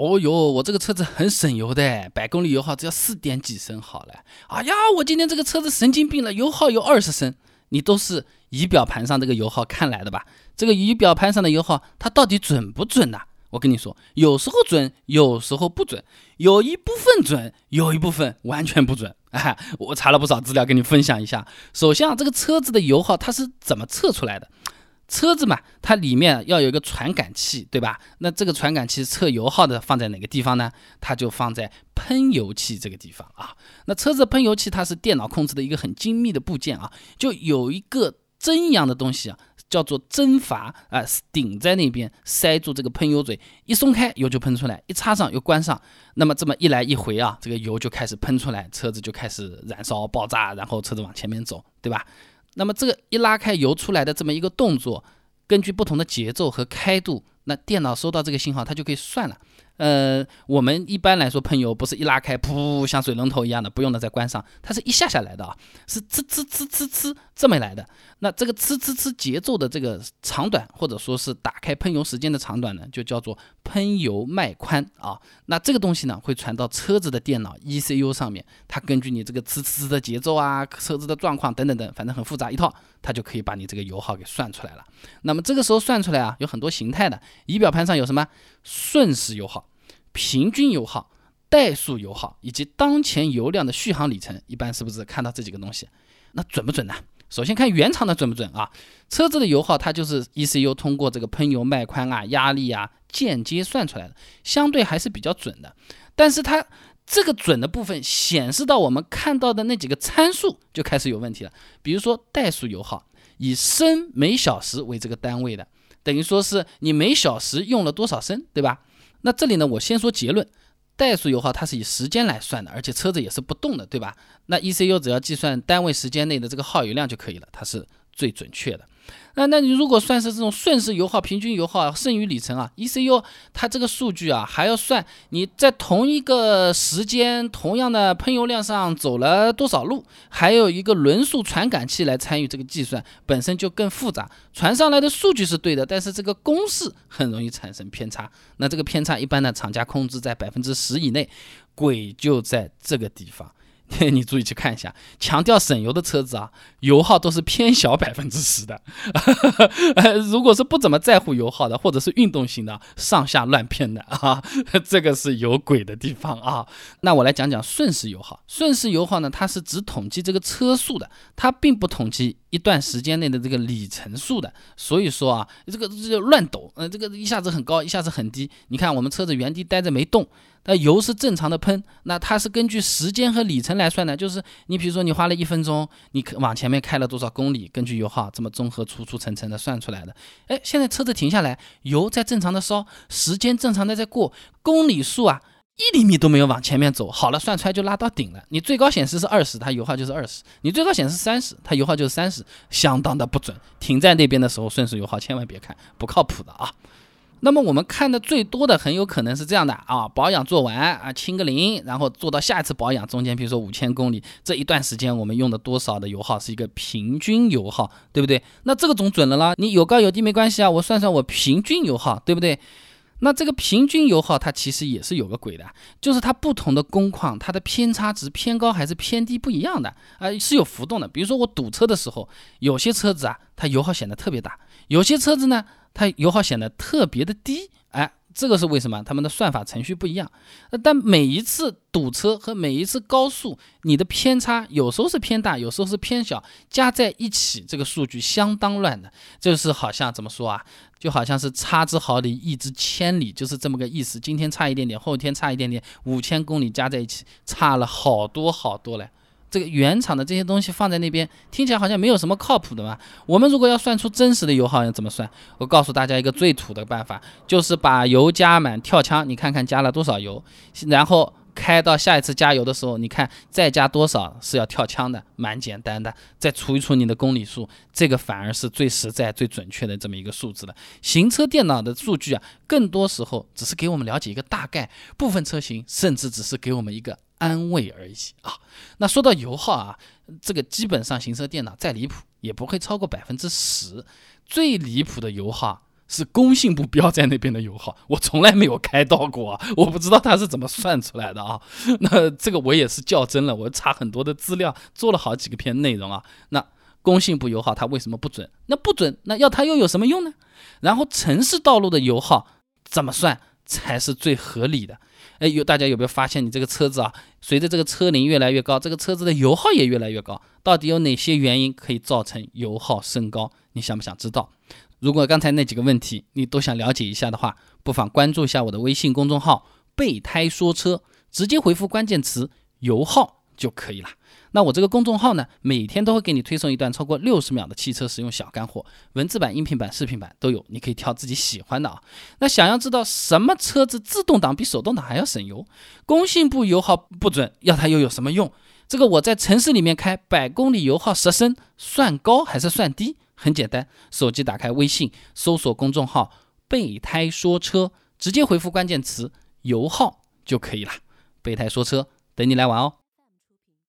哦哟，我这个车子很省油的，百公里油耗只要四点几升好了。哎呀，我今天这个车子神经病了，油耗有二十升。你都是仪表盘上这个油耗看来的吧？这个仪表盘上的油耗，它到底准不准呢？我跟你说，有时候准，有时候不准，有一部分准，有一部分完全不准。哎，我查了不少资料，跟你分享一下。首先啊，这个车子的油耗它是怎么测出来的？车子嘛，它里面要有一个传感器，对吧？那这个传感器测油耗的放在哪个地方呢？它就放在喷油器这个地方啊。那车子喷油器它是电脑控制的一个很精密的部件啊，就有一个针一样的东西啊，叫做针阀啊，是顶在那边塞住这个喷油嘴，一松开油就喷出来，一插上又关上。那么这么一来一回啊，这个油就开始喷出来，车子就开始燃烧爆炸，然后车子往前面走，对吧？那么这个一拉开油出来的这么一个动作，根据不同的节奏和开度，那电脑收到这个信号，它就可以算了。呃，我们一般来说喷油不是一拉开，噗，像水龙头一样的，不用的再关上，它是一下下来的啊，是呲呲呲呲呲这么来的。那这个呲呲呲节奏的这个长短，或者说是打开喷油时间的长短呢，就叫做喷油脉宽啊。那这个东西呢，会传到车子的电脑 ECU 上面，它根据你这个呲呲呲的节奏啊，车子的状况等等等，反正很复杂一套，它就可以把你这个油耗给算出来了。那么这个时候算出来啊，有很多形态的，仪表盘上有什么瞬时油耗。平均油耗、怠速油耗以及当前油量的续航里程，一般是不是看到这几个东西？那准不准呢？首先看原厂的准不准啊？车子的油耗它就是 ECU 通过这个喷油脉宽啊、压力啊间接算出来的，相对还是比较准的。但是它这个准的部分显示到我们看到的那几个参数就开始有问题了。比如说怠速油耗以升每小时为这个单位的，等于说是你每小时用了多少升，对吧？那这里呢，我先说结论，怠速油耗它是以时间来算的，而且车子也是不动的，对吧？那 ECU 只要计算单位时间内的这个耗油量就可以了，它是最准确的。那那你如果算是这种瞬时油耗、平均油耗、剩余里程啊，ECU 它这个数据啊还要算你在同一个时间、同样的喷油量上走了多少路，还有一个轮速传感器来参与这个计算，本身就更复杂。传上来的数据是对的，但是这个公式很容易产生偏差。那这个偏差一般呢，厂家控制在百分之十以内，鬼就在这个地方。你注意去看一下，强调省油的车子啊，油耗都是偏小百分之十的。如果是不怎么在乎油耗的，或者是运动型的，上下乱偏的啊，这个是有鬼的地方啊。那我来讲讲瞬时油耗。瞬时油耗呢，它是只统计这个车速的，它并不统计一段时间内的这个里程数的。所以说啊，这个这个乱抖，呃，这个一下子很高，一下子很低。你看我们车子原地待着没动。那油是正常的喷，那它是根据时间和里程来算的，就是你比如说你花了一分钟，你往前面开了多少公里，根据油耗这么综合粗粗层层的算出来的。哎，现在车子停下来，油在正常的烧，时间正常的在过，公里数啊一厘米都没有往前面走，好了，算出来就拉到顶了。你最高显示是二十，它油耗就是二十；你最高显示三十，它油耗就是三十，相当的不准。停在那边的时候，瞬时油耗千万别看，不靠谱的啊。那么我们看的最多的很有可能是这样的啊，保养做完啊，清个零，然后做到下一次保养中间，比如说五千公里这一段时间，我们用的多少的油耗是一个平均油耗，对不对？那这个总准了啦，你有高有低没关系啊，我算算我平均油耗，对不对？那这个平均油耗它其实也是有个鬼的，就是它不同的工况，它的偏差值偏高还是偏低不一样的啊，是有浮动的。比如说我堵车的时候，有些车子啊，它油耗显得特别大，有些车子呢。它油耗显得特别的低，哎，这个是为什么？他们的算法程序不一样。但每一次堵车和每一次高速，你的偏差有时候是偏大，有时候是偏小，加在一起，这个数据相当乱的。就是好像怎么说啊？就好像是差之毫厘，一之千里，就是这么个意思。今天差一点点，后天差一点点，五千公里加在一起，差了好多好多嘞。这个原厂的这些东西放在那边，听起来好像没有什么靠谱的嘛。我们如果要算出真实的油耗要怎么算？我告诉大家一个最土的办法，就是把油加满跳枪，你看看加了多少油，然后开到下一次加油的时候，你看再加多少是要跳枪的，蛮简单的。再除一除你的公里数，这个反而是最实在、最准确的这么一个数字了。行车电脑的数据啊，更多时候只是给我们了解一个大概，部分车型甚至只是给我们一个。安慰而已啊。那说到油耗啊，这个基本上行车电脑再离谱也不会超过百分之十。最离谱的油耗是工信部标在那边的油耗，我从来没有开到过啊，我不知道它是怎么算出来的啊。那这个我也是较真了，我查很多的资料，做了好几个篇内容啊。那工信部油耗它为什么不准？那不准，那要它又有什么用呢？然后城市道路的油耗怎么算才是最合理的？哎，有大家有没有发现，你这个车子啊，随着这个车龄越来越高，这个车子的油耗也越来越高，到底有哪些原因可以造成油耗升高？你想不想知道？如果刚才那几个问题你都想了解一下的话，不妨关注一下我的微信公众号“备胎说车”，直接回复关键词“油耗”就可以了。那我这个公众号呢，每天都会给你推送一段超过六十秒的汽车使用小干货，文字版、音频版、视频版都有，你可以挑自己喜欢的啊。那想要知道什么车子自动挡比手动挡还要省油，工信部油耗不准，要它又有什么用？这个我在城市里面开百公里油耗十升，算高还是算低？很简单，手机打开微信，搜索公众号“备胎说车”，直接回复关键词“油耗”就可以了。备胎说车，等你来玩哦。